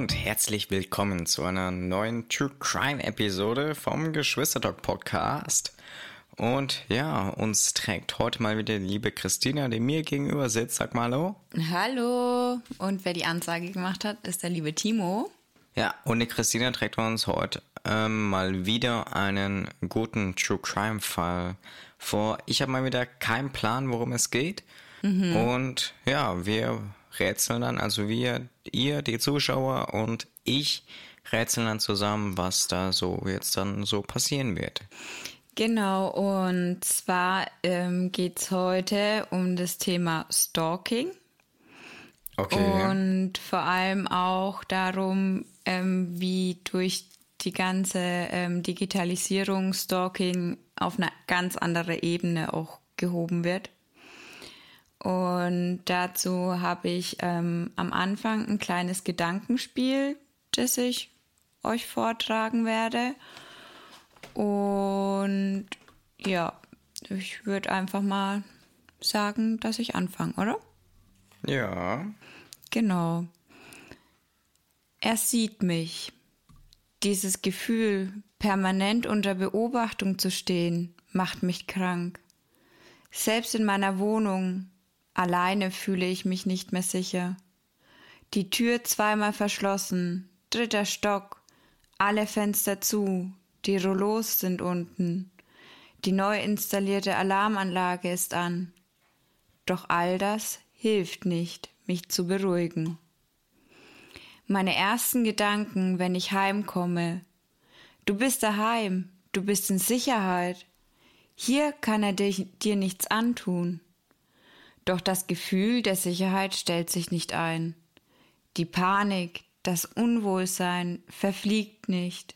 und herzlich willkommen zu einer neuen True Crime Episode vom Geschwistertalk Podcast. Und ja, uns trägt heute mal wieder die liebe Christina, die mir gegenüber sitzt. Sag mal hallo. Hallo. Und wer die Ansage gemacht hat, ist der liebe Timo. Ja, und die Christina trägt uns heute ähm, mal wieder einen guten True Crime Fall vor. Ich habe mal wieder keinen Plan, worum es geht. Mhm. Und ja, wir rätseln dann, also wir, ihr, die Zuschauer und ich rätseln dann zusammen, was da so jetzt dann so passieren wird. Genau, und zwar ähm, geht es heute um das Thema Stalking. Okay. Und vor allem auch darum, ähm, wie durch die ganze ähm, Digitalisierung Stalking auf eine ganz andere Ebene auch gehoben wird. Und dazu habe ich ähm, am Anfang ein kleines Gedankenspiel, das ich euch vortragen werde. Und ja, ich würde einfach mal sagen, dass ich anfange, oder? Ja. Genau. Er sieht mich. Dieses Gefühl, permanent unter Beobachtung zu stehen, macht mich krank. Selbst in meiner Wohnung, alleine fühle ich mich nicht mehr sicher. Die Tür zweimal verschlossen, dritter Stock, alle Fenster zu, die Rollos sind unten, die neu installierte Alarmanlage ist an. Doch all das hilft nicht, mich zu beruhigen. Meine ersten Gedanken, wenn ich heimkomme. Du bist daheim, du bist in Sicherheit. Hier kann er dir, dir nichts antun. Doch das Gefühl der Sicherheit stellt sich nicht ein. Die Panik, das Unwohlsein verfliegt nicht.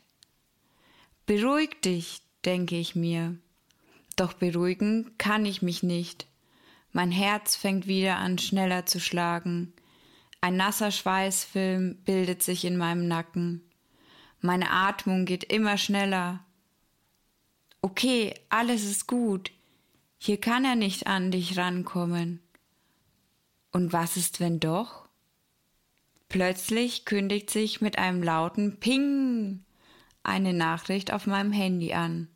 Beruhig dich, denke ich mir. Doch beruhigen kann ich mich nicht. Mein Herz fängt wieder an schneller zu schlagen. Ein nasser Schweißfilm bildet sich in meinem Nacken. Meine Atmung geht immer schneller. Okay, alles ist gut. Hier kann er nicht an dich rankommen. Und was ist, wenn doch? Plötzlich kündigt sich mit einem lauten Ping eine Nachricht auf meinem Handy an.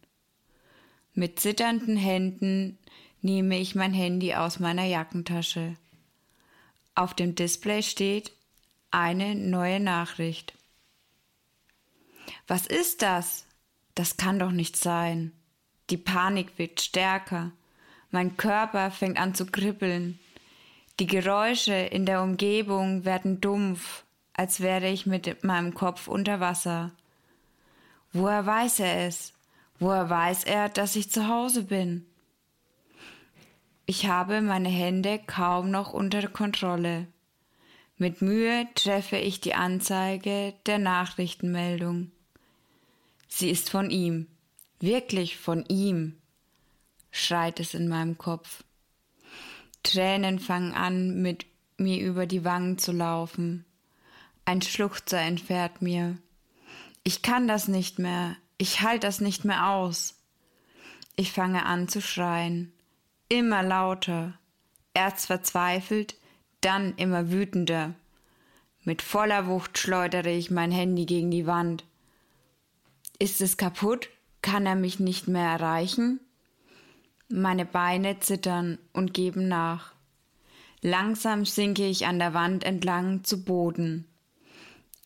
Mit zitternden Händen nehme ich mein Handy aus meiner Jackentasche. Auf dem Display steht eine neue Nachricht. Was ist das? Das kann doch nicht sein. Die Panik wird stärker. Mein Körper fängt an zu kribbeln. Die Geräusche in der Umgebung werden dumpf, als wäre ich mit meinem Kopf unter Wasser. Woher weiß er es? Woher weiß er, dass ich zu Hause bin? Ich habe meine Hände kaum noch unter Kontrolle. Mit Mühe treffe ich die Anzeige der Nachrichtenmeldung. Sie ist von ihm, wirklich von ihm, schreit es in meinem Kopf. Tränen fangen an, mit mir über die Wangen zu laufen. Ein Schluchzer entfährt mir. Ich kann das nicht mehr, ich halte das nicht mehr aus. Ich fange an zu schreien immer lauter, erst verzweifelt, dann immer wütender. Mit voller Wucht schleudere ich mein Handy gegen die Wand. Ist es kaputt? Kann er mich nicht mehr erreichen? Meine Beine zittern und geben nach. Langsam sinke ich an der Wand entlang zu Boden,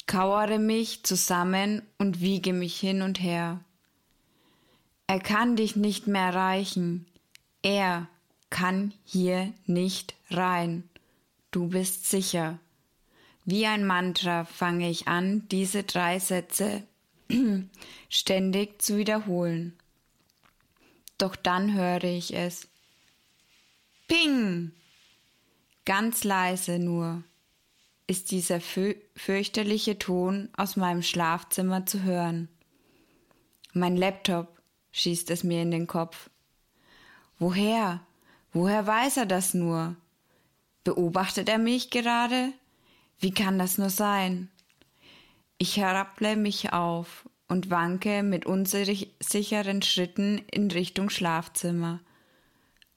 kauere mich zusammen und wiege mich hin und her. Er kann dich nicht mehr erreichen. Er, kann hier nicht rein. Du bist sicher. Wie ein Mantra fange ich an, diese drei Sätze ständig zu wiederholen. Doch dann höre ich es. Ping! Ganz leise nur ist dieser fü fürchterliche Ton aus meinem Schlafzimmer zu hören. Mein Laptop schießt es mir in den Kopf. Woher? Woher weiß er das nur? Beobachtet er mich gerade? Wie kann das nur sein? Ich herable mich auf und wanke mit unsicheren Schritten in Richtung Schlafzimmer,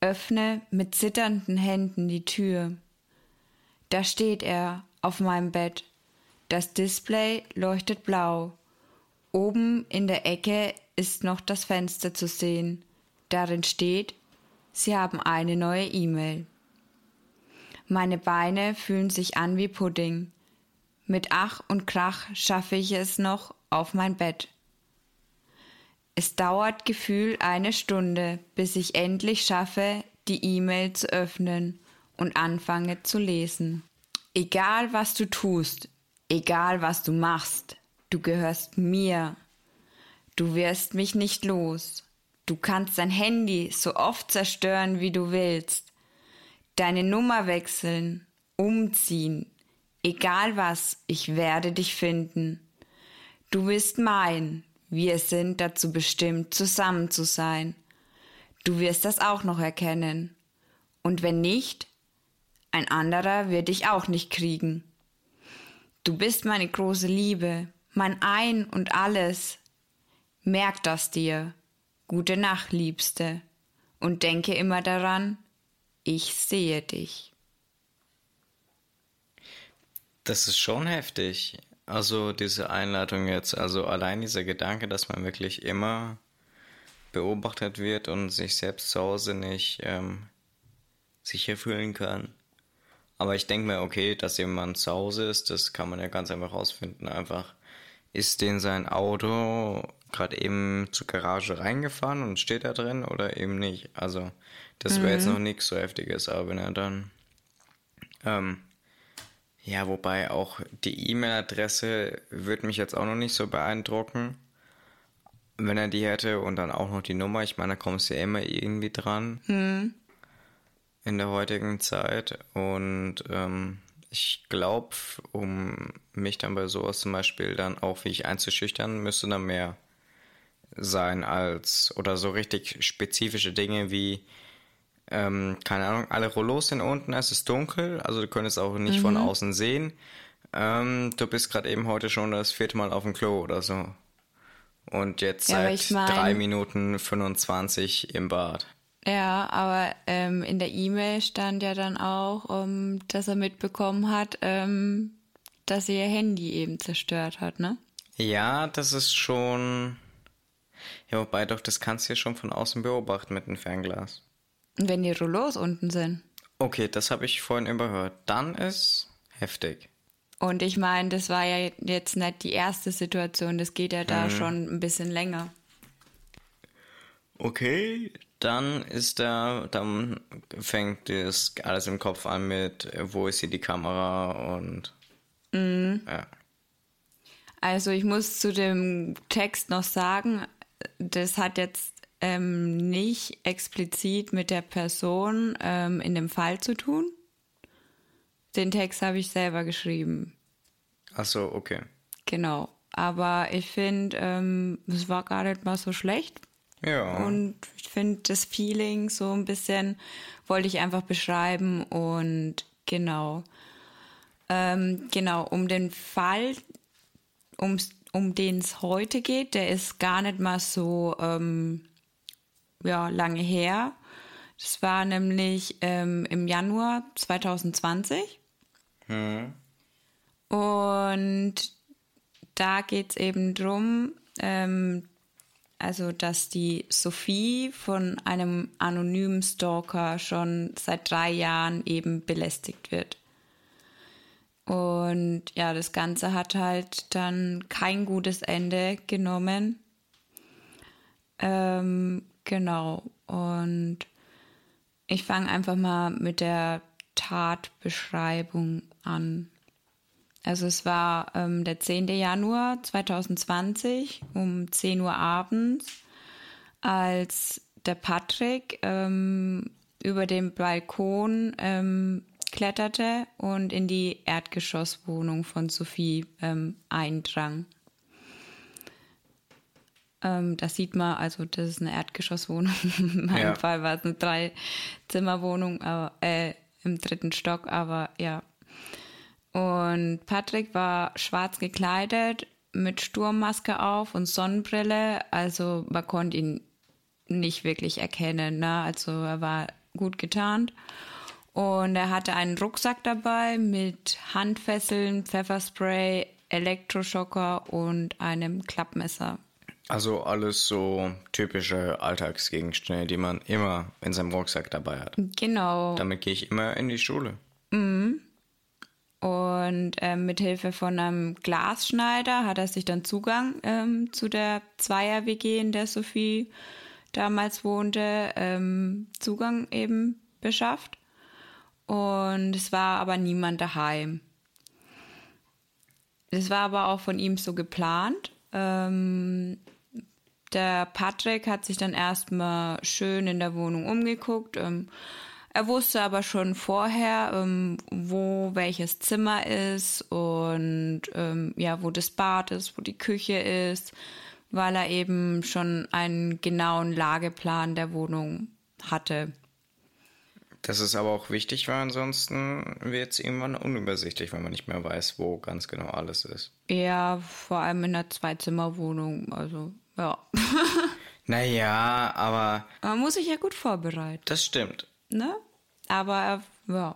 öffne mit zitternden Händen die Tür. Da steht er auf meinem Bett, Das Display leuchtet blau. Oben in der Ecke ist noch das Fenster zu sehen. Darin steht, Sie haben eine neue E-Mail. Meine Beine fühlen sich an wie Pudding. Mit Ach und Krach schaffe ich es noch auf mein Bett. Es dauert gefühl eine Stunde, bis ich endlich schaffe, die E-Mail zu öffnen und anfange zu lesen. Egal was du tust, egal was du machst, du gehörst mir. Du wirst mich nicht los. Du kannst dein Handy so oft zerstören, wie du willst. Deine Nummer wechseln, umziehen, egal was, ich werde dich finden. Du bist mein, wir sind dazu bestimmt, zusammen zu sein. Du wirst das auch noch erkennen. Und wenn nicht, ein anderer wird dich auch nicht kriegen. Du bist meine große Liebe, mein Ein und alles. Merk das dir. Gute Nacht, Liebste. Und denke immer daran, ich sehe dich. Das ist schon heftig. Also diese Einleitung jetzt, also allein dieser Gedanke, dass man wirklich immer beobachtet wird und sich selbst zu Hause nicht ähm, sicher fühlen kann. Aber ich denke mir, okay, dass jemand zu Hause ist, das kann man ja ganz einfach rausfinden. Einfach ist den sein Auto gerade eben zur Garage reingefahren und steht da drin oder eben nicht. Also das wäre mhm. jetzt noch nichts so heftiges, aber wenn er dann ähm, ja, wobei auch die E-Mail-Adresse würde mich jetzt auch noch nicht so beeindrucken, wenn er die hätte und dann auch noch die Nummer. Ich meine, da kommst du ja immer irgendwie dran hm. in der heutigen Zeit. Und ähm, ich glaube, um mich dann bei sowas zum Beispiel dann auch wie ich einzuschüchtern, müsste dann mehr sein als oder so richtig spezifische Dinge wie ähm, keine Ahnung, alle Rollos sind unten, es ist dunkel, also du könntest auch nicht mhm. von außen sehen. Ähm, du bist gerade eben heute schon das vierte Mal auf dem Klo oder so. Und jetzt ja, seit mein, drei Minuten 25 im Bad. Ja, aber ähm, in der E-Mail stand ja dann auch, um, ähm, dass er mitbekommen hat, ähm, dass sie ihr Handy eben zerstört hat, ne? Ja, das ist schon. Ja, wobei doch, das kannst du ja schon von außen beobachten mit dem Fernglas. Wenn die Rouleaus unten sind. Okay, das habe ich vorhin überhört. Dann ist heftig. Und ich meine, das war ja jetzt nicht die erste Situation, das geht ja da hm. schon ein bisschen länger. Okay, dann ist da, dann fängt das alles im Kopf an mit, wo ist hier die Kamera und mhm. ja. Also ich muss zu dem Text noch sagen, das hat jetzt ähm, nicht explizit mit der Person ähm, in dem Fall zu tun. Den Text habe ich selber geschrieben. Ach so, okay. Genau. Aber ich finde, ähm, es war gar nicht mal so schlecht. Ja. Und ich finde, das Feeling so ein bisschen wollte ich einfach beschreiben und genau. Ähm, genau, um den Fall, ums, um den es heute geht, der ist gar nicht mal so ähm, ja, lange her. Das war nämlich ähm, im Januar 2020. Hm. Und da geht es eben darum, ähm, also dass die Sophie von einem anonymen Stalker schon seit drei Jahren eben belästigt wird. Und ja, das Ganze hat halt dann kein gutes Ende genommen. Ähm, Genau. Und ich fange einfach mal mit der Tatbeschreibung an. Also es war ähm, der 10. Januar 2020 um 10 Uhr abends, als der Patrick ähm, über den Balkon ähm, kletterte und in die Erdgeschosswohnung von Sophie ähm, eindrang. Ähm, das sieht man, also das ist eine Erdgeschosswohnung. In meinem ja. Fall war es eine Dreizimmerwohnung äh, im dritten Stock, aber ja. Und Patrick war schwarz gekleidet, mit Sturmmaske auf und Sonnenbrille. Also man konnte ihn nicht wirklich erkennen. Ne? Also er war gut getarnt. Und er hatte einen Rucksack dabei mit Handfesseln, Pfefferspray, Elektroschocker und einem Klappmesser. Also alles so typische Alltagsgegenstände, die man immer in seinem Rucksack dabei hat. Genau. Damit gehe ich immer in die Schule. Und ähm, mit Hilfe von einem Glasschneider hat er sich dann Zugang ähm, zu der Zweier-WG, in der Sophie damals wohnte, ähm, Zugang eben beschafft. Und es war aber niemand daheim. Es war aber auch von ihm so geplant. Ähm, der Patrick hat sich dann erstmal schön in der Wohnung umgeguckt. Ähm, er wusste aber schon vorher, ähm, wo welches Zimmer ist und ähm, ja, wo das Bad ist, wo die Küche ist, weil er eben schon einen genauen Lageplan der Wohnung hatte. Das ist aber auch wichtig, weil ansonsten wird es irgendwann unübersichtlich, wenn man nicht mehr weiß, wo ganz genau alles ist. Ja, vor allem in einer Zwei-Zimmer-Wohnung. Also, ja. Naja, aber Man muss sich ja gut vorbereiten, das stimmt. ne? Aber, ja.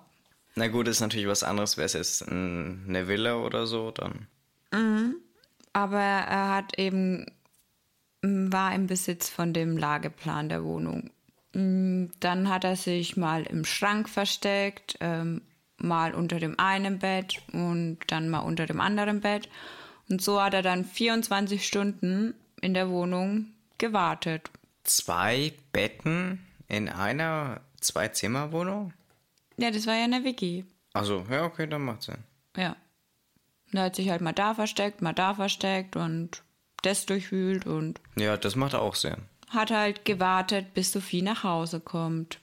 Na gut, ist natürlich was anderes, wäre es jetzt ein- eine Villa oder so, dann. Aber er hat eben, war im Besitz von dem Lageplan der Wohnung. Dann hat er sich mal im Schrank versteckt, ähm, mal unter dem einen Bett und dann mal unter dem anderen Bett. Und so hat er dann 24 Stunden in der Wohnung gewartet. Zwei Betten in einer Zwei-Zimmer-Wohnung? Ja, das war ja eine WG. Also, ja, okay, dann macht Sinn. Ja. Er hat sich halt mal da versteckt, mal da versteckt und das durchwühlt und Ja, das macht auch Sinn. hat halt gewartet, bis Sophie nach Hause kommt.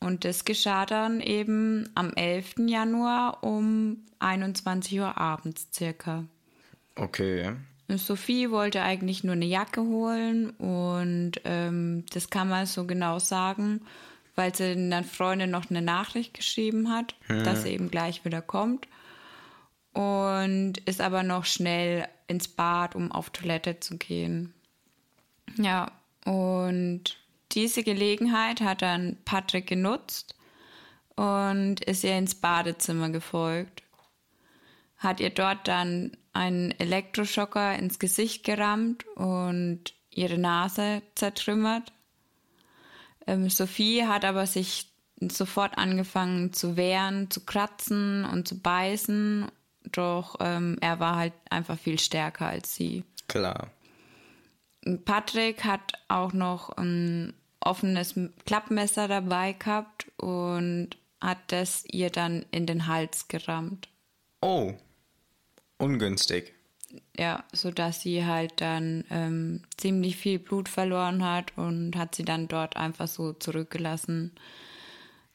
Und das geschah dann eben am 11. Januar um 21 Uhr abends circa. Okay. Sophie wollte eigentlich nur eine Jacke holen und ähm, das kann man so genau sagen, weil sie einer Freundin noch eine Nachricht geschrieben hat, dass sie eben gleich wieder kommt. Und ist aber noch schnell ins Bad, um auf Toilette zu gehen. Ja, und diese Gelegenheit hat dann Patrick genutzt und ist ihr ins Badezimmer gefolgt. Hat ihr dort dann einen Elektroschocker ins Gesicht gerammt und ihre Nase zertrümmert. Ähm, Sophie hat aber sich sofort angefangen zu wehren, zu kratzen und zu beißen, doch ähm, er war halt einfach viel stärker als sie. Klar. Patrick hat auch noch ein offenes Klappmesser dabei gehabt und hat das ihr dann in den Hals gerammt. Oh. Ungünstig. Ja, sodass sie halt dann ähm, ziemlich viel Blut verloren hat und hat sie dann dort einfach so zurückgelassen.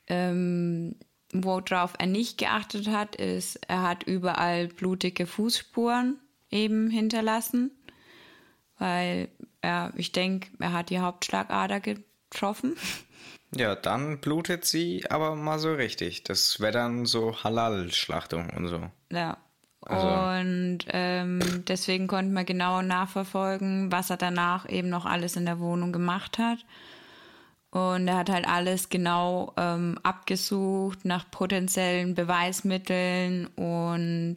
Ähm, worauf er nicht geachtet hat, ist, er hat überall blutige Fußspuren eben hinterlassen, weil er, ich denke, er hat die Hauptschlagader getroffen. Ja, dann blutet sie aber mal so richtig. Das wäre dann so Halal-Schlachtung und so. Ja. Also- Und ähm, deswegen konnte man genau nachverfolgen, was er danach eben noch alles in der Wohnung gemacht hat. Und er hat halt alles genau ähm, abgesucht nach potenziellen Beweismitteln und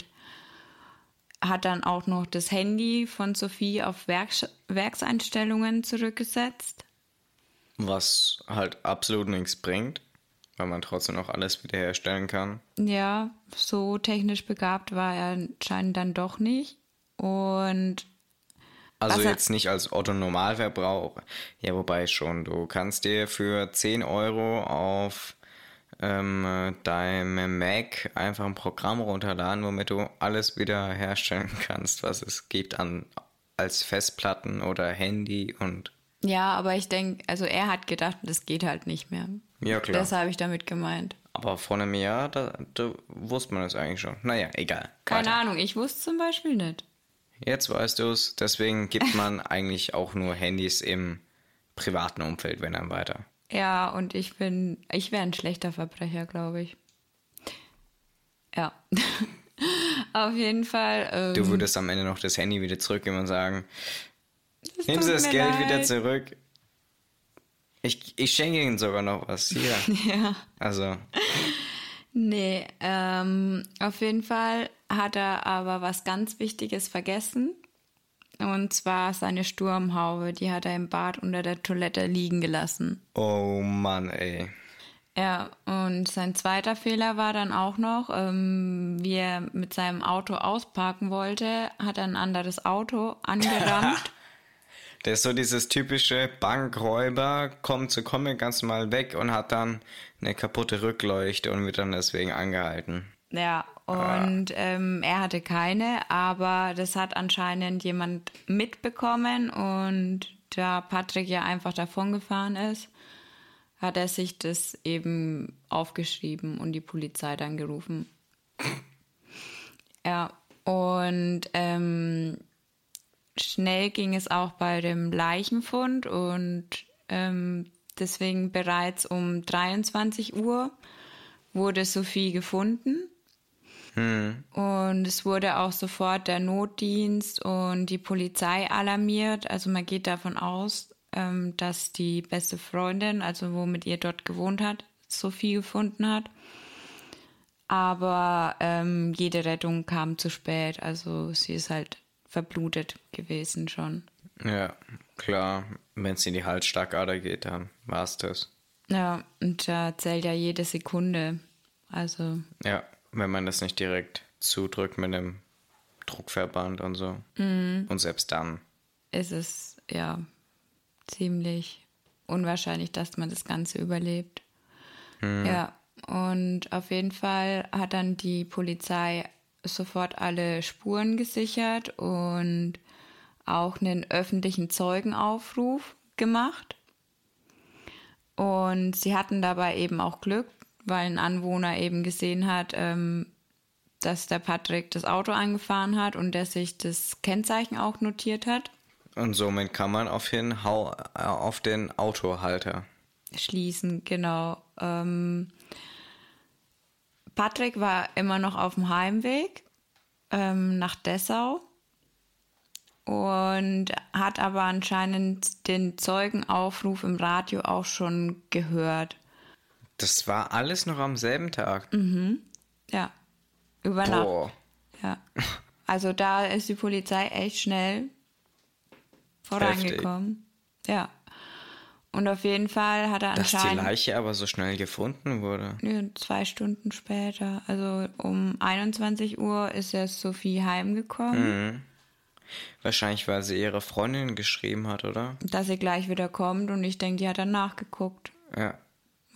hat dann auch noch das Handy von Sophie auf Werks Werkseinstellungen zurückgesetzt. Was halt absolut nichts bringt, weil man trotzdem noch alles wiederherstellen kann. Ja, so technisch begabt war er anscheinend dann doch nicht. Und Also jetzt nicht als Otto Normalverbraucher. Ja, wobei schon. Du kannst dir für 10 Euro auf ähm, deinem Mac einfach ein Programm runterladen, womit du alles wieder herstellen kannst, was es gibt an als Festplatten oder Handy und Ja, aber ich denke, also er hat gedacht, das geht halt nicht mehr. ja klar. Das habe ich damit gemeint. Aber vor einem Jahr, da, da wusste man das eigentlich schon. Naja, egal. Keine Weiter. Ahnung, ich wusste zum Beispiel nicht. Jetzt weißt du es, deswegen gibt man eigentlich auch nur Handys im privaten Umfeld, wenn dann weiter. Ja, und ich bin, ich wäre ein schlechter Verbrecher, glaube ich. Ja. Auf jeden Fall. Ähm, Du würdest am Ende noch das Handy wieder zurückgeben und sagen, du tut das Geld leid. wieder zurück? Ich, ich schenke Ihnen sogar noch was. Hier. Ja. Also, Nee, ähm, auf jeden Fall hat er aber was ganz Wichtiges vergessen. Und zwar seine Sturmhaube. Die hat er im Bad unter der Toilette liegen gelassen. Oh Mann, ey. Ja, und sein zweiter Fehler war dann auch noch, ähm, wie er mit seinem Auto ausparken wollte, hat er ein anderes Auto angerammt. Der ist so dieses typische Bankräuber, kommt zu kommen ganz normal weg und hat dann eine kaputte Rückleuchte und wird dann deswegen angehalten. Ja, und ähm, er hatte keine, aber das hat anscheinend jemand mitbekommen und da Patrick ja einfach davongefahren ist, hat er sich das eben aufgeschrieben und die Polizei dann gerufen. Ja, und ähm, schnell ging es auch bei dem Leichenfund und ähm, deswegen bereits um 23 Uhr wurde Sophie gefunden. Hm. Und es wurde auch sofort der Notdienst und die Polizei alarmiert. Also man geht davon aus, ähm, dass die beste Freundin, also womit ihr dort gewohnt hat, Sophie gefunden hat. Aber ähm, jede Rettung kam zu spät. Also sie ist halt verblutet gewesen schon. Ja, klar. Wenn es in die Halsschlagader geht, dann war es das. Ja, und da zählt ja jede Sekunde. Also. Ja, wenn man das nicht direkt zudrückt mit einem Druckverband und so. Mhm. Und selbst dann. Ist es, ja, ziemlich unwahrscheinlich, dass man das Ganze überlebt. Mhm. Ja, und auf jeden Fall hat dann die Polizei sofort alle Spuren gesichert und auch einen öffentlichen Zeugenaufruf gemacht. Und sie hatten dabei eben auch Glück, weil ein Anwohner eben gesehen hat, ähm, dass der Patrick das Auto angefahren hat und der sich das Kennzeichen auch notiert hat. Und somit kann man auf den, äh, auf den Autohalter schließen, genau. Ähm, Patrick war immer noch auf dem Heimweg ähm, nach Dessau und hat aber anscheinend den Zeugenaufruf im Radio auch schon gehört. Das war alles noch am selben Tag. Mhm. Ja. Über Nacht. Ja. Also da ist die Polizei echt schnell vorangekommen. Heftig. Ja. Und auf jeden Fall hat er Dass anscheinend. Dass die Leiche aber so schnell gefunden wurde. Ja, zwei Stunden später. Also um 21 Uhr ist er Sophie heimgekommen. Mhm. Wahrscheinlich, weil sie ihre Freundin geschrieben hat, oder? Dass sie gleich wieder kommt und ich denke, die hat dann nachgeguckt. Ja.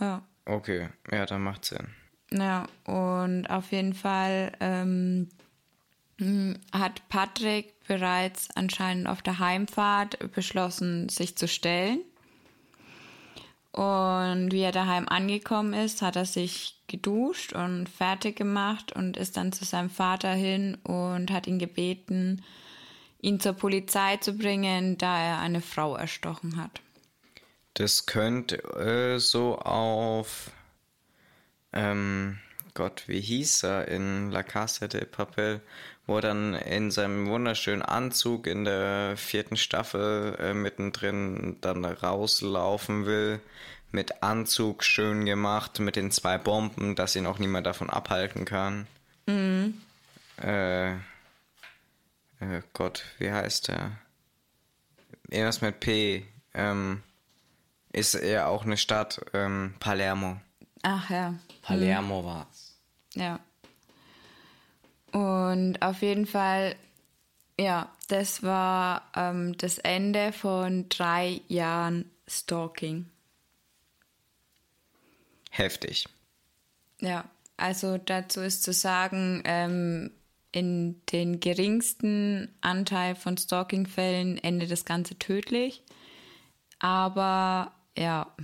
Ja. Okay, ja, dann macht Sinn. Ja, und auf jeden Fall ähm, hm, hat Patrick bereits anscheinend auf der Heimfahrt beschlossen, sich zu stellen. Und wie er daheim angekommen ist, hat er sich geduscht und fertig gemacht und ist dann zu seinem Vater hin und hat ihn gebeten, ihn zur Polizei zu bringen, da er eine Frau erstochen hat. Das könnte äh, so auf ähm, Gott, wie hieß er in La Casa de Papel, wo er dann in seinem wunderschönen Anzug in der vierten Staffel äh, mittendrin dann rauslaufen will. Mit Anzug schön gemacht, mit den zwei Bomben, dass ihn auch niemand davon abhalten kann. Mhm. Äh, äh, Gott, wie heißt er? Irgendwas mit P. Ähm, ist ja auch eine Stadt, ähm, Palermo. Ach ja. Palermo mhm. war's. Ja. Und auf jeden Fall, ja, das war ähm, das Ende von drei Jahren Stalking. Heftig. Ja, also dazu ist zu sagen, ähm, in den geringsten Anteil von Stalking-Fällen endet das Ganze tödlich. Aber ja.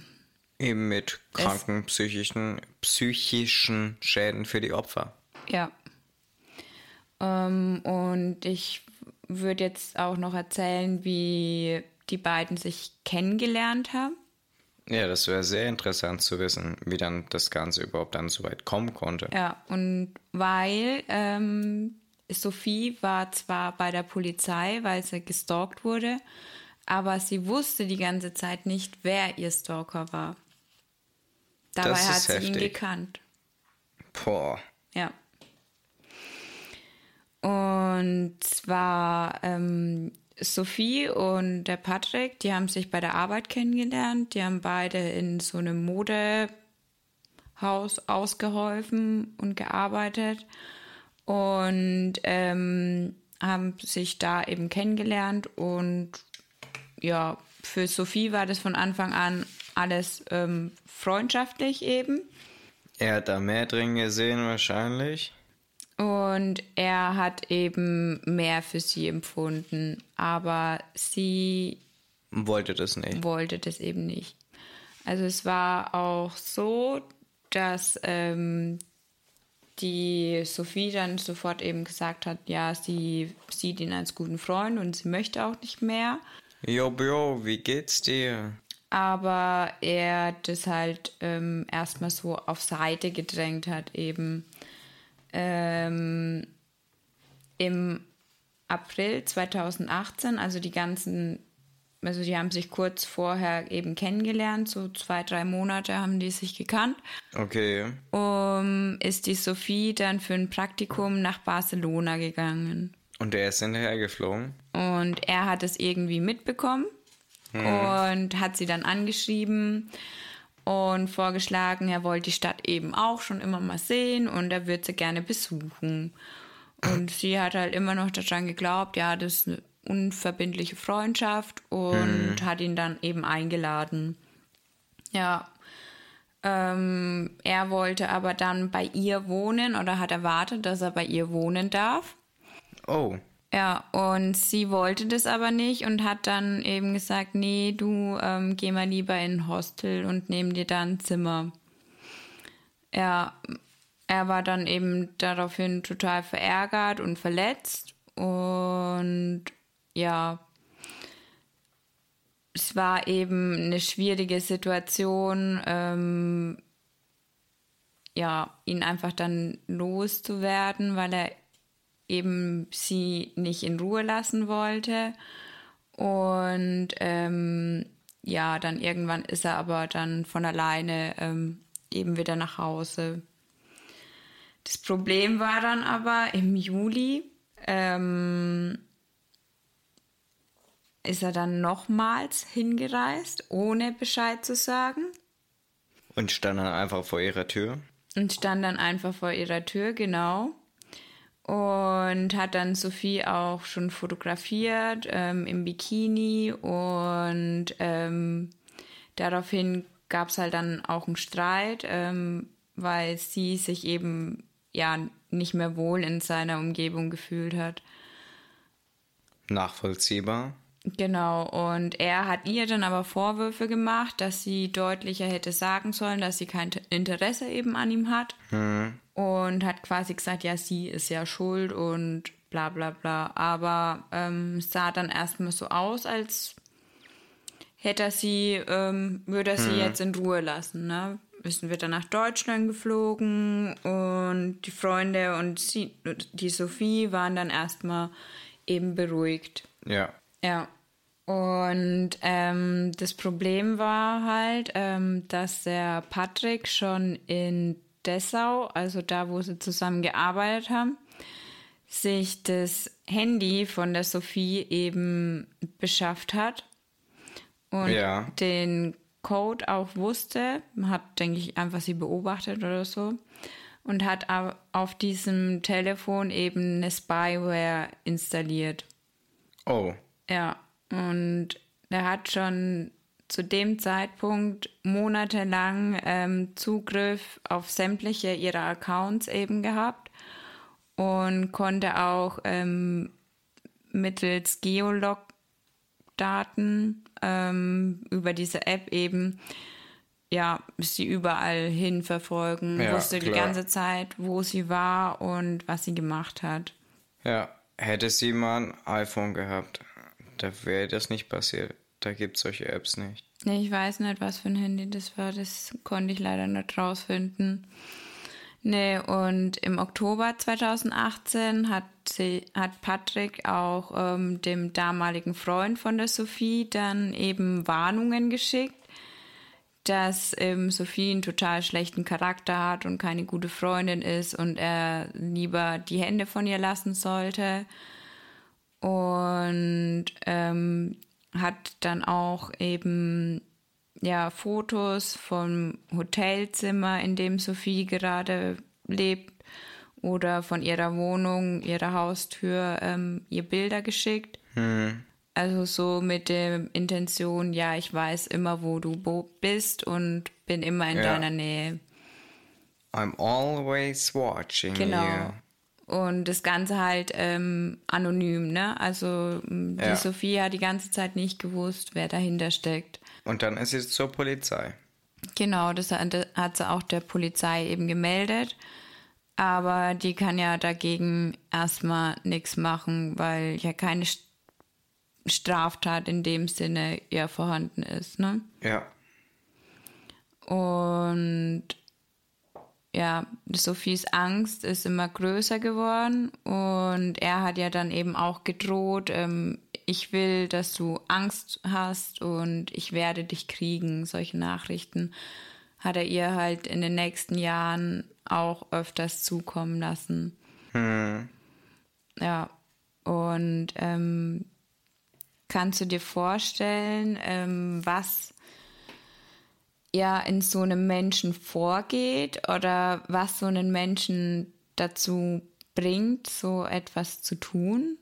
Eben mit kranken psychischen, psychischen Schäden für die Opfer. Ja, ähm, und ich würde jetzt auch noch erzählen, wie die beiden sich kennengelernt haben. Ja, das wäre sehr interessant zu wissen, wie dann das Ganze überhaupt dann so weit kommen konnte. Ja, und weil ähm, Sophie war zwar bei der Polizei, weil sie gestalkt wurde, aber sie wusste die ganze Zeit nicht, wer ihr Stalker war. Dabei hat sie heftig. ihn gekannt. Boah. Ja. Und zwar ähm, Sophie und der Patrick, die haben sich bei der Arbeit kennengelernt. Die haben beide in so einem Modehaus ausgeholfen und gearbeitet und ähm, haben sich da eben kennengelernt. Und ja, für Sophie war das von Anfang an alles ähm, freundschaftlich eben. Er hat da mehr drin gesehen wahrscheinlich. Und er hat eben mehr für sie empfunden, aber sie wollte das nicht. Wollte das eben nicht. Also es war auch so, dass ähm, die Sophie dann sofort eben gesagt hat, ja, sie sieht ihn als guten Freund und sie möchte auch nicht mehr. Jo, Bro, wie geht's dir? Aber er das halt ähm, erstmal so auf Seite gedrängt hat, eben ähm, im April 2018, also die ganzen, also die haben sich kurz vorher eben kennengelernt, so zwei, drei Monate haben die sich gekannt. Okay. Um, ist die Sophie dann für ein Praktikum nach Barcelona gegangen. Und er ist hinterher geflogen? Und er hat es irgendwie mitbekommen hm. und hat sie dann angeschrieben und vorgeschlagen, er wollte die Stadt eben auch schon immer mal sehen und er würde sie gerne besuchen. Und sie hat halt immer noch daran geglaubt, ja, das ist eine unverbindliche Freundschaft und mhm. hat ihn dann eben eingeladen. Ja. Ähm, er wollte aber dann bei ihr wohnen oder hat erwartet, dass er bei ihr wohnen darf. Oh. Ja, und sie wollte das aber nicht und hat dann eben gesagt, nee, du ähm, geh mal lieber in ein Hostel und nimm dir da ein Zimmer. Ja, er war dann eben daraufhin total verärgert und verletzt und ja, es war eben eine schwierige Situation, ähm, ja, ihn einfach dann loszuwerden, weil er eben sie nicht in Ruhe lassen wollte. Und ähm, ja, dann irgendwann ist er aber dann von alleine ähm, eben wieder nach Hause. Das Problem war dann aber im Juli ähm, ist er dann nochmals hingereist, ohne Bescheid zu sagen. Und stand dann einfach vor ihrer Tür? Und stand dann einfach vor ihrer Tür, genau und hat dann Sophie auch schon fotografiert ähm, im Bikini und ähm, daraufhin gab es halt dann auch einen Streit, ähm, weil sie sich eben ja nicht mehr wohl in seiner Umgebung gefühlt hat. Nachvollziehbar. Genau, und er hat ihr dann aber Vorwürfe gemacht, dass sie deutlicher hätte sagen sollen, dass sie kein Interesse eben an ihm hat. Hm. Und hat quasi gesagt, ja, sie ist ja schuld und bla bla bla. Aber ähm, sah dann erstmal so aus, als hätte er sie, ähm, würde er sie hm. jetzt in Ruhe lassen. Ne? Wissen wir dann nach Deutschland geflogen und die Freunde und sie, die Sophie waren dann erstmal eben beruhigt. Ja. Ja. Und ähm, das Problem war halt, ähm, dass der Patrick schon in Dessau, also da, wo sie zusammen gearbeitet haben, sich das Handy von der Sophie eben beschafft hat und ja. den Code auch wusste, hat, denke ich, einfach sie beobachtet oder so und hat auf diesem Telefon eben eine Spyware installiert. Oh. Ja, und er hat schon zu dem Zeitpunkt monatelang ähm, Zugriff auf sämtliche ihrer Accounts eben gehabt und konnte auch ähm, mittels Geolog-Daten ähm, über diese App eben ja sie überall hin verfolgen, ja, wusste klar. die ganze Zeit, wo sie war und was sie gemacht hat. Ja, hätte sie mal ein iPhone gehabt, da wäre das nicht passiert. Da gibt es solche Apps nicht. Ich weiß nicht, was für ein Handy das war. Das konnte ich leider nicht rausfinden. Nee, und im Oktober 2018 hat, sie, hat Patrick auch ähm, dem damaligen Freund von der Sophie dann eben Warnungen geschickt, dass ähm, Sophie einen total schlechten Charakter hat und keine gute Freundin ist und er lieber die Hände von ihr lassen sollte. Und ähm, hat dann auch eben ja Fotos vom Hotelzimmer, in dem Sophie gerade lebt, oder von ihrer Wohnung, ihrer Haustür ähm, ihr Bilder geschickt. Hm. Also so mit der Intention, ja, ich weiß immer, wo du bist und bin immer in ja. deiner Nähe. I'm always watching genau. you. Und das Ganze halt ähm, anonym, ne? Also die ja. Sophie hat die ganze Zeit nicht gewusst, wer dahinter steckt. Und dann ist sie zur Polizei. Genau, das hat, hat sie auch der Polizei eben gemeldet. Aber die kann ja dagegen erstmal nichts machen, weil ja keine Straftat in dem Sinne ja vorhanden ist, ne? Ja. Und ja, Sophies Angst ist immer größer geworden und er hat ja dann eben auch gedroht, ähm, ich will, dass du Angst hast und ich werde dich kriegen. Solche Nachrichten hat er ihr halt in den nächsten Jahren auch öfters zukommen lassen. Hm. Ja, und ähm, kannst du dir vorstellen, ähm, was ja in so einem Menschen vorgeht oder was so einen Menschen dazu bringt, so etwas zu tun?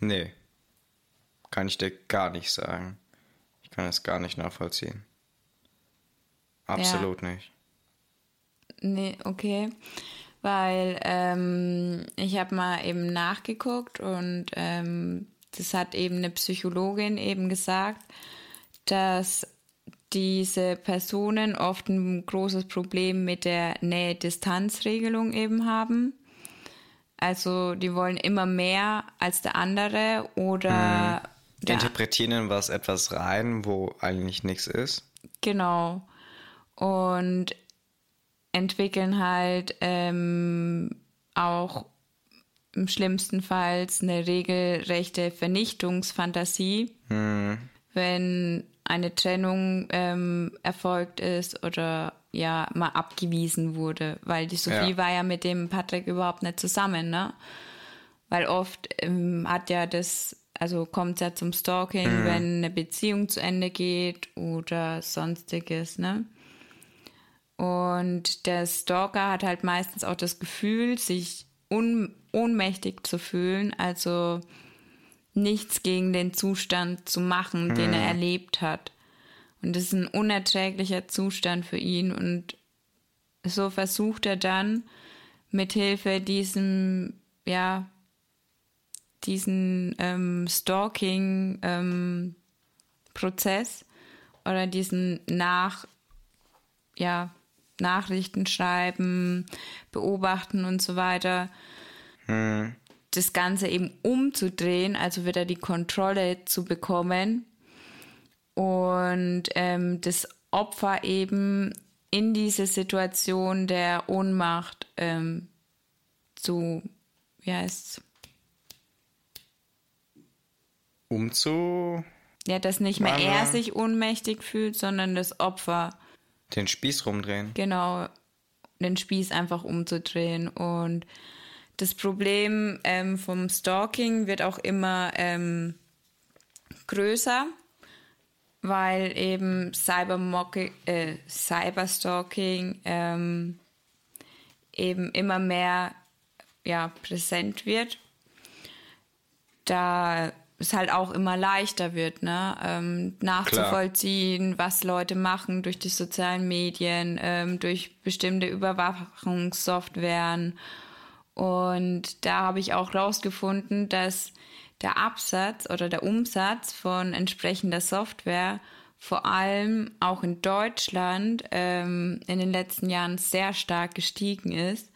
Nee, kann ich dir gar nicht sagen. Ich kann es gar nicht nachvollziehen. Absolut ja. nicht. Nee, okay. Weil ähm, ich habe mal eben nachgeguckt und ähm, das hat eben eine Psychologin eben gesagt, dass diese Personen oft ein großes Problem mit der Nähe-Distanz-Regelung eben haben. Also die wollen immer mehr als der andere oder mhm. interpretieren in was etwas rein, wo eigentlich nichts ist. Genau. Und entwickeln halt ähm, auch im schlimmsten Fall eine regelrechte Vernichtungsfantasie, mhm. wenn eine Trennung ähm, erfolgt ist oder ja mal abgewiesen wurde, weil die Sophie ja. war ja mit dem Patrick überhaupt nicht zusammen, ne? Weil oft ähm, hat ja das, also kommt es ja zum Stalking, mhm. wenn eine Beziehung zu Ende geht oder sonstiges, ne? Und der Stalker hat halt meistens auch das Gefühl, sich un ohnmächtig zu fühlen, also nichts gegen den Zustand zu machen, mhm. den er erlebt hat. Und das ist ein unerträglicher Zustand für ihn. Und so versucht er dann mit Hilfe diesem, ja, diesen ähm, Stalking-Prozess ähm, oder diesen nach, ja, Nachrichten schreiben, beobachten und so weiter. Hm. Das Ganze eben umzudrehen, also wieder die Kontrolle zu bekommen und ähm, das Opfer eben in diese Situation der Ohnmacht ähm, zu, wie heißt Umzu. Ja, dass nicht mehr er sich ohnmächtig fühlt, sondern das Opfer. Den Spieß rumdrehen. Genau, den Spieß einfach umzudrehen. Und das Problem ähm, vom Stalking wird auch immer ähm, größer, weil eben äh, Cyberstalking ähm, eben immer mehr ja, präsent wird. Da es halt auch immer leichter wird, ne? Ähm, nachzuvollziehen, Klar. was Leute machen durch die sozialen Medien, ähm, durch bestimmte Überwachungssoftwaren. Und da habe ich auch rausgefunden, dass der Absatz oder der Umsatz von entsprechender Software vor allem auch in Deutschland ähm, in den letzten Jahren sehr stark gestiegen ist.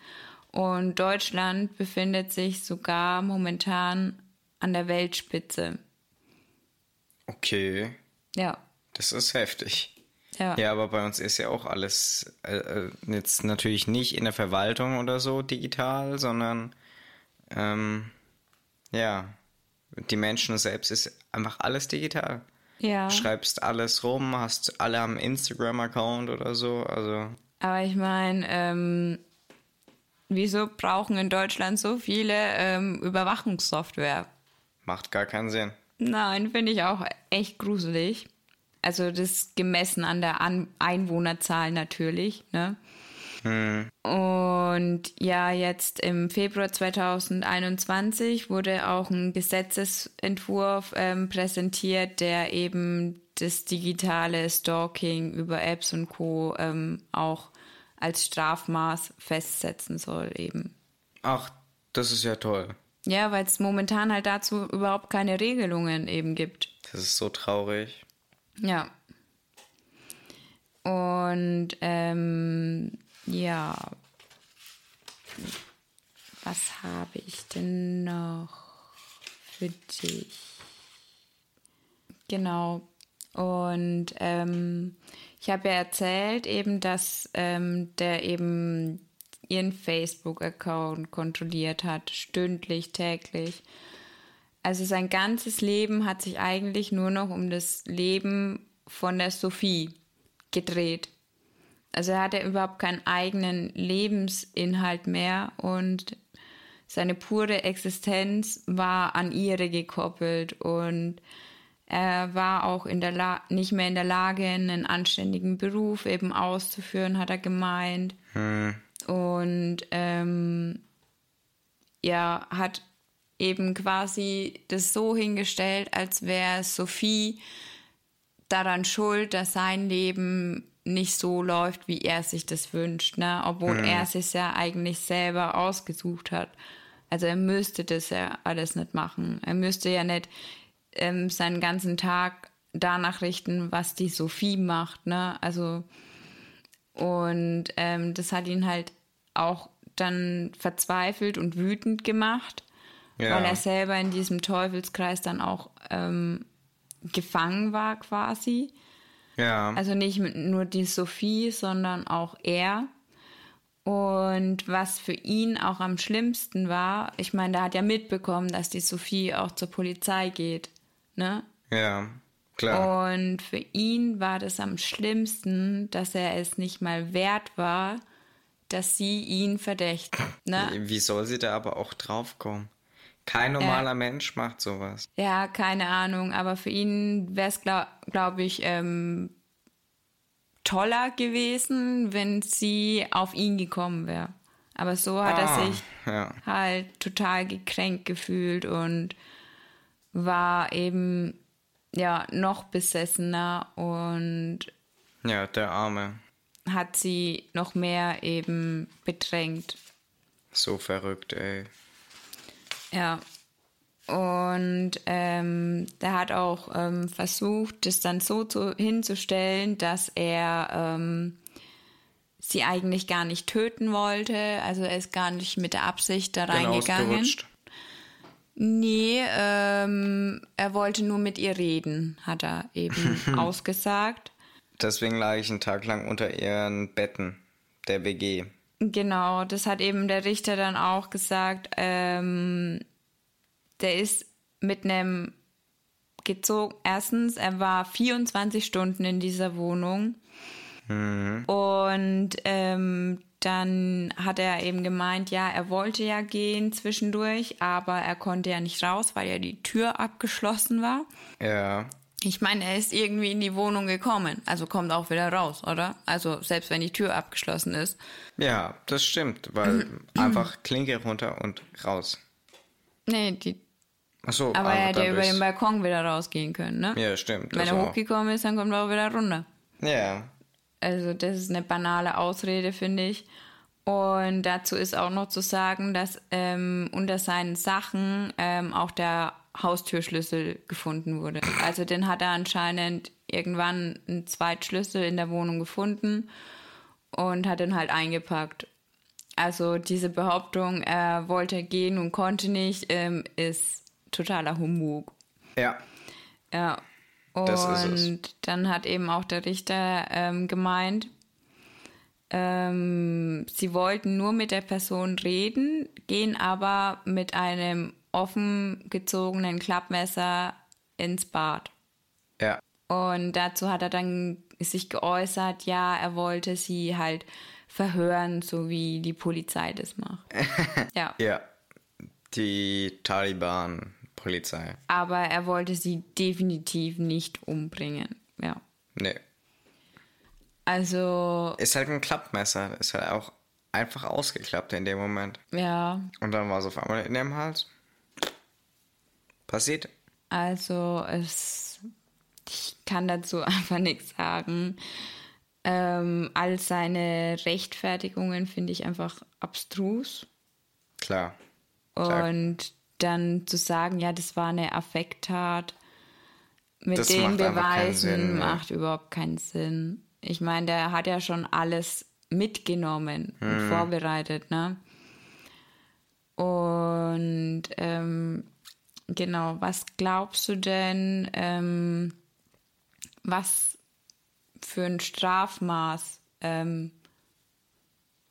Und Deutschland befindet sich sogar momentan an der Weltspitze. Okay. Ja. Das ist heftig. Ja. ja, aber bei uns ist ja auch alles äh, äh, jetzt natürlich nicht in der Verwaltung oder so digital, sondern ähm, ja, die Menschen selbst ist einfach alles digital. Ja. Schreibst alles rum, hast alle am Instagram-Account oder so. Also. Aber ich meine, ähm, wieso brauchen in Deutschland so viele ähm, Überwachungssoftware? Macht gar keinen Sinn. Nein, finde ich auch echt gruselig. Also das gemessen an der an Einwohnerzahl natürlich, ne? Hm. Und ja, jetzt im Februar 2021 wurde auch ein Gesetzesentwurf ähm, präsentiert, der eben das digitale Stalking über Apps und Co. Ähm, auch als Strafmaß festsetzen soll eben. Ach, das ist ja toll. Ja, weil es momentan halt dazu überhaupt keine Regelungen eben gibt. Das ist so traurig. Ja. Und ähm, ja, was habe ich denn noch für dich? Genau. Und ähm, ich habe ja erzählt eben, dass ähm, der eben ihren Facebook-Account kontrolliert hat, stündlich, täglich. Also sein ganzes Leben hat sich eigentlich nur noch um das Leben von der Sophie gedreht. Also er hatte überhaupt keinen eigenen Lebensinhalt mehr und seine pure Existenz war an ihre gekoppelt und er war auch in der La nicht mehr in der Lage, einen anständigen Beruf eben auszuführen, hat er gemeint. Hm. Und ähm, ja, hat eben quasi das so hingestellt, als wäre Sophie daran schuld, dass sein Leben nicht so läuft, wie er sich das wünscht, ne? Obwohl Mhm. er sich ja eigentlich selber ausgesucht hat. Also er müsste das ja alles nicht machen. Er müsste ja nicht ähm, seinen ganzen Tag danach richten, was die Sophie macht, ne? Also und ähm, das hat ihn halt auch dann verzweifelt und wütend gemacht, Ja. weil er selber in diesem Teufelskreis dann auch ähm, gefangen war quasi. Ja. Also nicht nur die Sophie, sondern auch er. Und was für ihn auch am schlimmsten war, ich meine, der hat ja mitbekommen, dass die Sophie auch zur Polizei geht. Ne? ja. Klar. Und für ihn war das am schlimmsten, dass er es nicht mal wert war, dass sie ihn verdächtigt. Ne? Wie soll sie da aber auch draufkommen? Kein normaler Mensch macht sowas. Ja, keine Ahnung, aber für ihn wäre es, glaube glaub ich, ähm, toller gewesen, wenn sie auf ihn gekommen wäre. Aber so hat Ah, er sich ja. halt total gekränkt gefühlt und war eben ja noch besessener und Ja, der Arme. hat sie noch mehr eben bedrängt. So verrückt, ey. Ja. Und ähm, der hat auch ähm, versucht, das dann so zu, hinzustellen, dass er ähm, sie eigentlich gar nicht töten wollte. Also er ist gar nicht mit der Absicht da Bin reingegangen. Nee, ähm, er wollte nur mit ihr reden, hat er eben ausgesagt. Deswegen lag ich einen Tag lang unter ihren Betten der WG. Genau, das hat eben der Richter dann auch gesagt. Ähm, der ist mit einem gezogen. Erstens, er war 24 Stunden in dieser Wohnung. Und ähm, dann hat er eben gemeint, ja, er wollte ja gehen zwischendurch, aber er konnte ja nicht raus, weil ja die Tür abgeschlossen war. Ja. Ich meine, er ist irgendwie in die Wohnung gekommen, also kommt auch wieder raus, oder? Also selbst wenn die Tür abgeschlossen ist. Ja, das stimmt, weil einfach Klinke runter und raus. Nee, die Achso, Aber er hätte dann ja über den Balkon wieder rausgehen können, ne? Ja, stimmt. Wenn er auch. hochgekommen ist, dann kommt er auch wieder runter. Ja. Also das ist eine banale Ausrede, finde ich. Und dazu ist auch noch zu sagen, dass ähm, unter seinen Sachen ähm, auch der Haustürschlüssel gefunden wurde. Also den hat er anscheinend irgendwann einen Zweitschlüssel in der Wohnung gefunden und hat den halt eingepackt. Also diese Behauptung, er wollte gehen und konnte nicht, ähm, ist totaler Humbug. Ja. Ja. Das ist es. Und dann hat eben auch der Richter ähm, gemeint, ähm, sie wollten nur mit der Person reden, gehen aber mit einem offen gezogenen Klappmesser ins Bad. Ja. Und dazu hat er dann sich geäußert, ja, er wollte sie halt verhören, so wie die Polizei das macht. ja. Ja, die Taliban-Polizei. Aber er wollte sie definitiv nicht umbringen. Ja. Nee. Also, Ist halt ein Klappmesser. Ist halt auch einfach ausgeklappt in dem Moment. ja, Und dann war es auf einmal in dem Hals. Passiert. also es, ich kann dazu einfach nichts sagen. Ähm, all seine Rechtfertigungen finde ich einfach abstrus. Klar. Klar. Und dann zu sagen, ja, das war eine Affekttat mit Das den macht Beweisen Sinn, macht überhaupt keinen Sinn. Ich meine, der hat ja schon alles mitgenommen Hm. und vorbereitet, ne? Und ähm, genau, was glaubst du denn, ähm, was für ein Strafmaß ähm,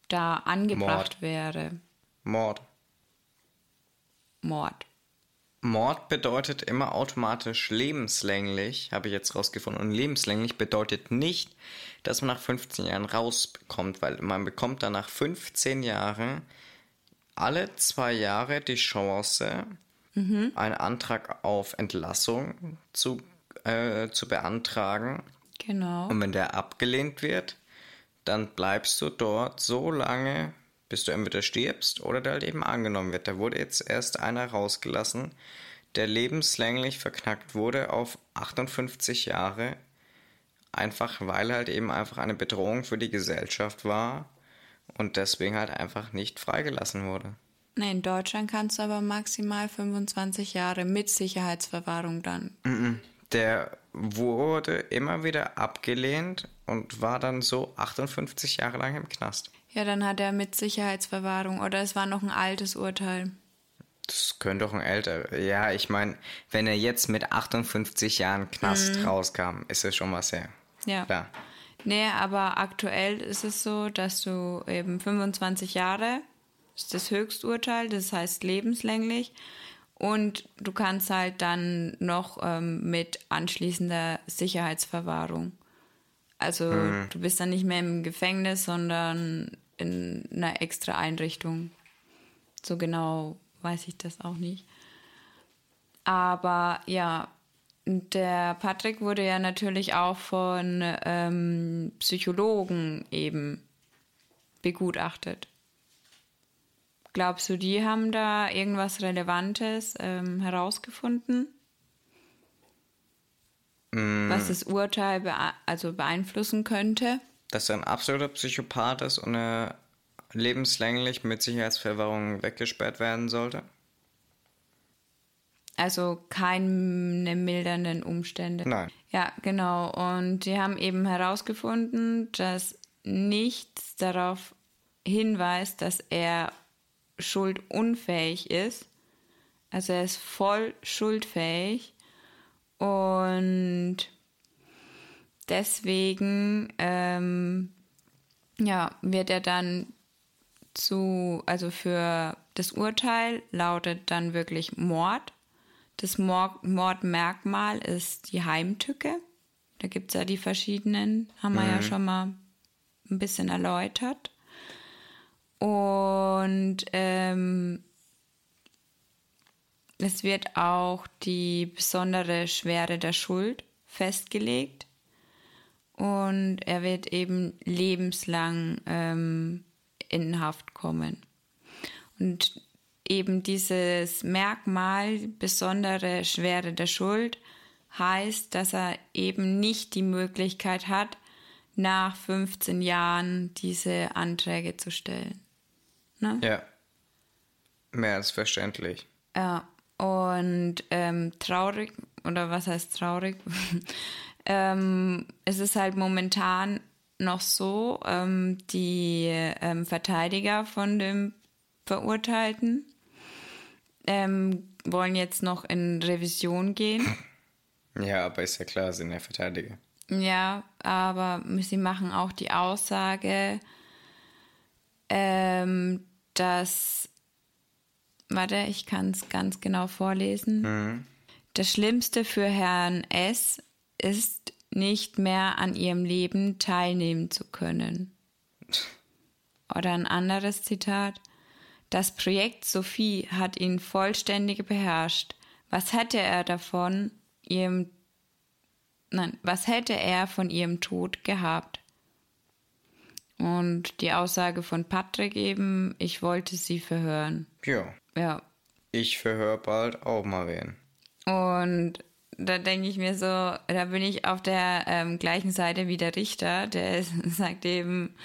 da angebracht Mord. wäre? Mord. Mord. Mord bedeutet immer automatisch lebenslänglich, habe ich jetzt rausgefunden. Und lebenslänglich bedeutet nicht, dass man nach 15 Jahren rausbekommt, weil man bekommt dann nach 15 Jahren alle zwei Jahre die Chance, einen Antrag auf Entlassung zu, äh, zu beantragen. Genau. Und wenn der abgelehnt wird, dann bleibst du dort so lange, bis du entweder stirbst oder der halt eben angenommen wird. Da wurde jetzt erst einer rausgelassen, der lebenslänglich verknackt wurde auf 58 Jahre, einfach weil er halt eben einfach eine Bedrohung für die Gesellschaft war und deswegen halt einfach nicht freigelassen wurde. Nee, in Deutschland kannst du aber maximal 25 Jahre mit Sicherheitsverwahrung dann. Der wurde immer wieder abgelehnt und war dann so 58 Jahre lang im Knast. Ja, dann hat er mit Sicherheitsverwahrung oder es war noch ein altes Urteil. Das könnte doch ein älter. Ja, ich meine, wenn er jetzt mit 58 Jahren Knast rauskam, ist es schon was her. Ja. Klar. Nee, aber aktuell ist es so, dass du eben 25 Jahre ist das Höchsturteil, das heißt lebenslänglich. Und du kannst halt dann noch ähm, mit anschließender Sicherheitsverwahrung. Also du bist dann nicht mehr im Gefängnis, sondern in einer extra Einrichtung. So genau weiß ich das auch nicht. Aber ja, der Patrick wurde ja natürlich auch von ähm, Psychologen eben begutachtet. Glaubst du, die haben da irgendwas Relevantes ähm, herausgefunden? Was das Urteil bea also beeinflussen könnte? Dass er ein absoluter Psychopath ist und er lebenslänglich mit Sicherheitsverwahrung weggesperrt werden sollte? Also keine mildernden Umstände. Nein. Ja, genau. Und die haben eben herausgefunden, dass nichts darauf hinweist, dass er schuldunfähig ist. Also er ist voll schuldfähig. Und deswegen ähm, ja, wird er dann zu, also für das Urteil lautet dann wirklich Mord. Das Mord Mordmerkmal ist die Heimtücke. Da gibt es ja die verschiedenen, haben wir ja schon mal ein bisschen erläutert. Und ähm, es wird auch die besondere Schwere der Schuld festgelegt. Und er wird eben lebenslang ähm, in Haft kommen. Und eben dieses Merkmal, besondere Schwere der Schuld, heißt, dass er eben nicht die Möglichkeit hat, nach 15 Jahren diese Anträge zu stellen. Ne? Ja. Mehr als verständlich. Ja, und ähm, traurig, oder was heißt traurig? ähm, es ist halt momentan noch so, ähm, die ähm, Verteidiger von dem Verurteilten ähm, wollen jetzt noch in Revision gehen. Ja, aber ist ja klar, sind ja Verteidiger. Ja, aber sie machen auch die Aussage, ähm, dass, warte, ich kann es ganz genau vorlesen. Das Schlimmste für Herrn S. ist, nicht mehr an ihrem Leben teilnehmen zu können. Oder ein anderes Zitat. Das Projekt Sophie hat ihn vollständig beherrscht. Was hätte er davon, ihrem Nein, was hätte er von ihrem Tod gehabt? Und die Aussage von Patrick eben, ich wollte sie verhören. Ja. Ja. Ich verhöre bald auch mal wen. Und da denke ich mir so, da bin ich auf der ähm, gleichen Seite wie der Richter, der sagt eben,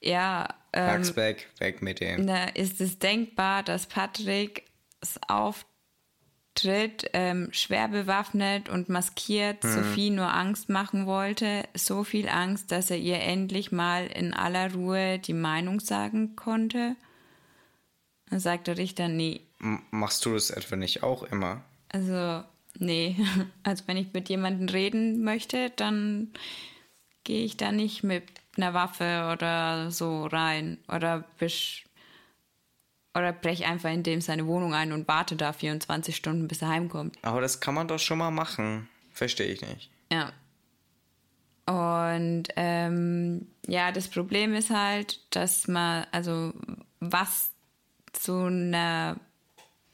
ja. Ähm, Pack's weg, weg mit dem. Da ist es denkbar, dass Patrick es Auftritt ähm, schwer bewaffnet und maskiert Mhm. Sophie nur Angst machen wollte. So viel Angst, dass er ihr endlich mal in aller Ruhe die Meinung sagen konnte. Dann sagt der Richter, nee, M machst du das etwa nicht auch immer? also, nee. Also, wenn ich mit jemandem reden möchte, dann gehe ich da nicht mit einer Waffe oder so rein. Oder bisch oder brech einfach in dem seine Wohnung ein und warte da 24 Stunden, bis er heimkommt. Aber das kann man doch schon mal machen. Verstehe ich nicht. Ja. Und ähm, ja, das Problem ist halt, dass man, also was zu einer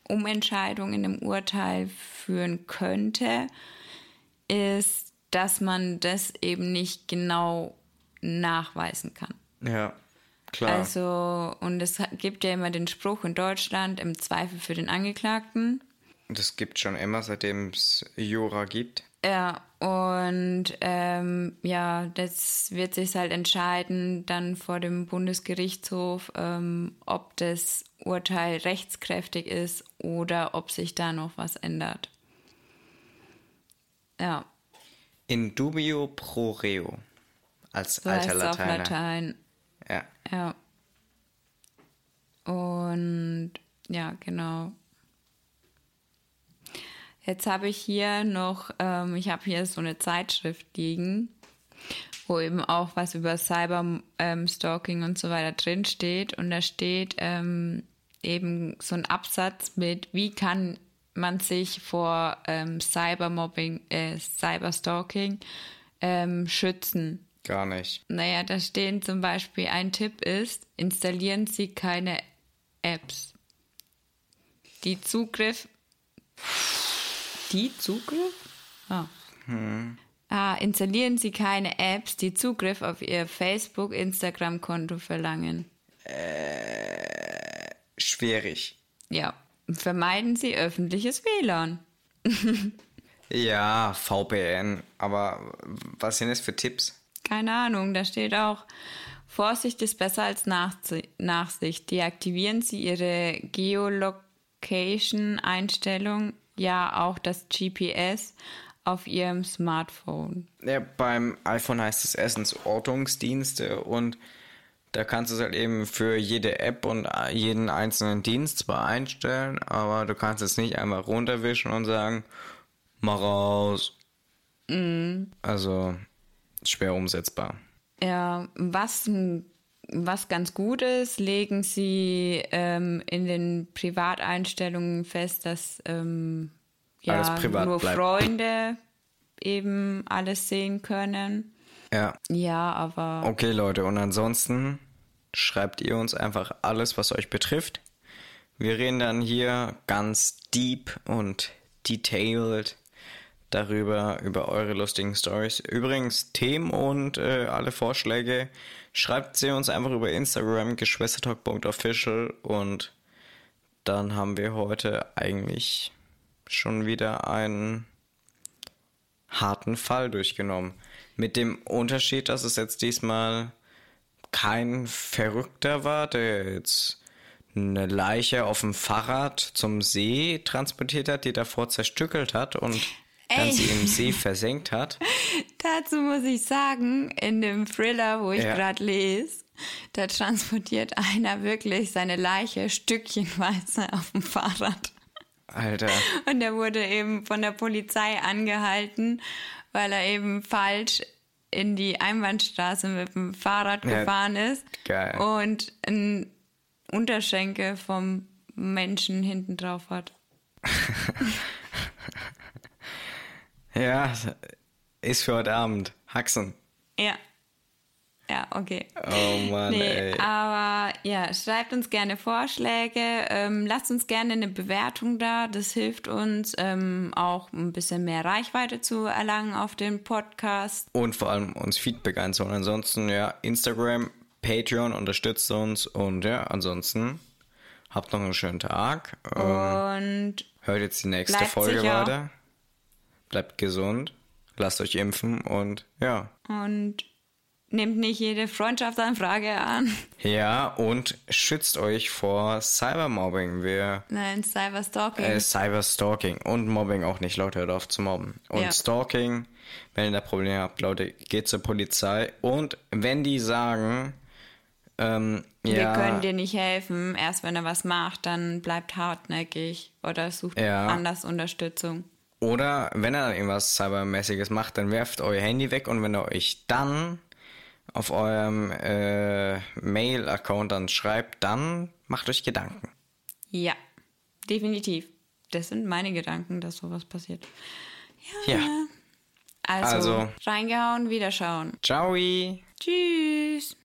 Umentscheidung in dem Urteil führen könnte, ist, dass man das eben nicht genau nachweisen kann. Ja, klar. Also, und es gibt ja immer den Spruch in Deutschland, im Zweifel für den Angeklagten. das gibt schon immer, seitdem es Jura gibt. Ja, und ähm, ja, das wird sich halt entscheiden dann vor dem Bundesgerichtshof, ähm, ob das Urteil rechtskräftig ist oder ob sich da noch was ändert. Ja, In dubio pro reo. Als so alter es auf Lateiner. Latein. Ja. Ja. Und ja, genau. Jetzt habe ich hier noch, ähm, ich habe hier so eine Zeitschrift liegen, wo eben auch was über Cyber-Stalking und so weiter drin steht. Und da steht ähm, eben so ein Absatz mit, wie kann man sich vor ähm, Cybermobbing, äh, Cyberstalking ähm, schützen. Gar nicht. Naja, da stehen zum Beispiel, ein Tipp ist, installieren Sie keine Apps. Die Zugriff. Die Zugriff? Ah. ah, installieren Sie keine Apps, die Zugriff auf Ihr Facebook, Instagram-Konto verlangen. Schwierig. Ja. Vermeiden Sie öffentliches WLAN. Ja, VPN. Aber was sind das für Tipps? Keine Ahnung, da steht auch, Vorsicht ist besser als Nachsi- Nachsicht. Deaktivieren Sie Ihre Geolocation-Einstellung, ja auch das GPS auf Ihrem Smartphone. Ja, beim iPhone heißt es erstens Ortungsdienste und da kannst du es halt eben für jede App und jeden einzelnen Dienst zwar einstellen, aber du kannst es nicht einmal runterwischen und sagen, mach raus. Also schwer umsetzbar. Ja, was, was ganz gut ist, legen Sie ähm, in den Privateinstellungen fest, dass ähm, ja, nur bleibt. Freunde eben alles sehen können. Ja, Ja, aber okay Leute, und ansonsten schreibt ihr uns einfach alles, was euch betrifft. Wir reden dann hier ganz deep und detailed darüber, über eure lustigen Stories. Übrigens, Themen und äh, alle Vorschläge schreibt sie uns einfach über Instagram, geschwistertalk.official und dann haben wir heute eigentlich schon wieder einen harten Fall durchgenommen. Mit dem Unterschied, dass es jetzt diesmal kein Verrückter war, der jetzt eine Leiche auf dem Fahrrad zum See transportiert hat, die davor zerstückelt hat und sie im See versenkt hat. Dazu muss ich sagen, in dem Thriller, wo ich Ja. gerade lese, da transportiert einer wirklich seine Leiche stückchenweise auf dem Fahrrad. Alter, Und er wurde eben von der Polizei angehalten, weil er eben falsch in die Einbahnstraße mit dem Fahrrad Ja, gefahren ist geil. und ein Unterschenkel vom Menschen hinten drauf hat. Ja, ist für heute Abend. Haxen. Ja. Ja, okay. Oh Mann, nee, ey. aber ja, schreibt uns gerne Vorschläge, ähm, lasst uns gerne eine Bewertung da. Das hilft uns ähm, auch ein bisschen mehr Reichweite zu erlangen auf dem Podcast. Und vor allem uns Feedback einzuholen. Ansonsten, ja, Instagram, Patreon unterstützt uns. Und ja, ansonsten habt noch einen schönen Tag. Ähm, Und hört jetzt die nächste Folge weiter. Bleibt gesund. Lasst euch impfen und ja. und nehmt nicht jede Freundschaftsanfrage an. Ja, und schützt euch vor Cybermobbing. Wir Nein, Cyberstalking. Äh, Cyberstalking und Mobbing auch nicht. Leute, hört auf zu mobben. Und Ja. Stalking, wenn ihr da Probleme habt, Leute, geht zur Polizei. Und wenn die sagen, ähm, Wir ja, können dir nicht helfen. Erst wenn er was macht, dann bleibt hartnäckig oder sucht Ja. anders Unterstützung. Oder wenn er dann irgendwas Cybermäßiges macht, dann werft euer Handy weg und wenn er euch dann auf eurem äh, Mail-Account dann schreibt, dann macht euch Gedanken. Ja, definitiv. Das sind meine Gedanken, dass sowas passiert. Ja. Also, Also. reingehauen, wieder schauen. Ciao! Tschüss.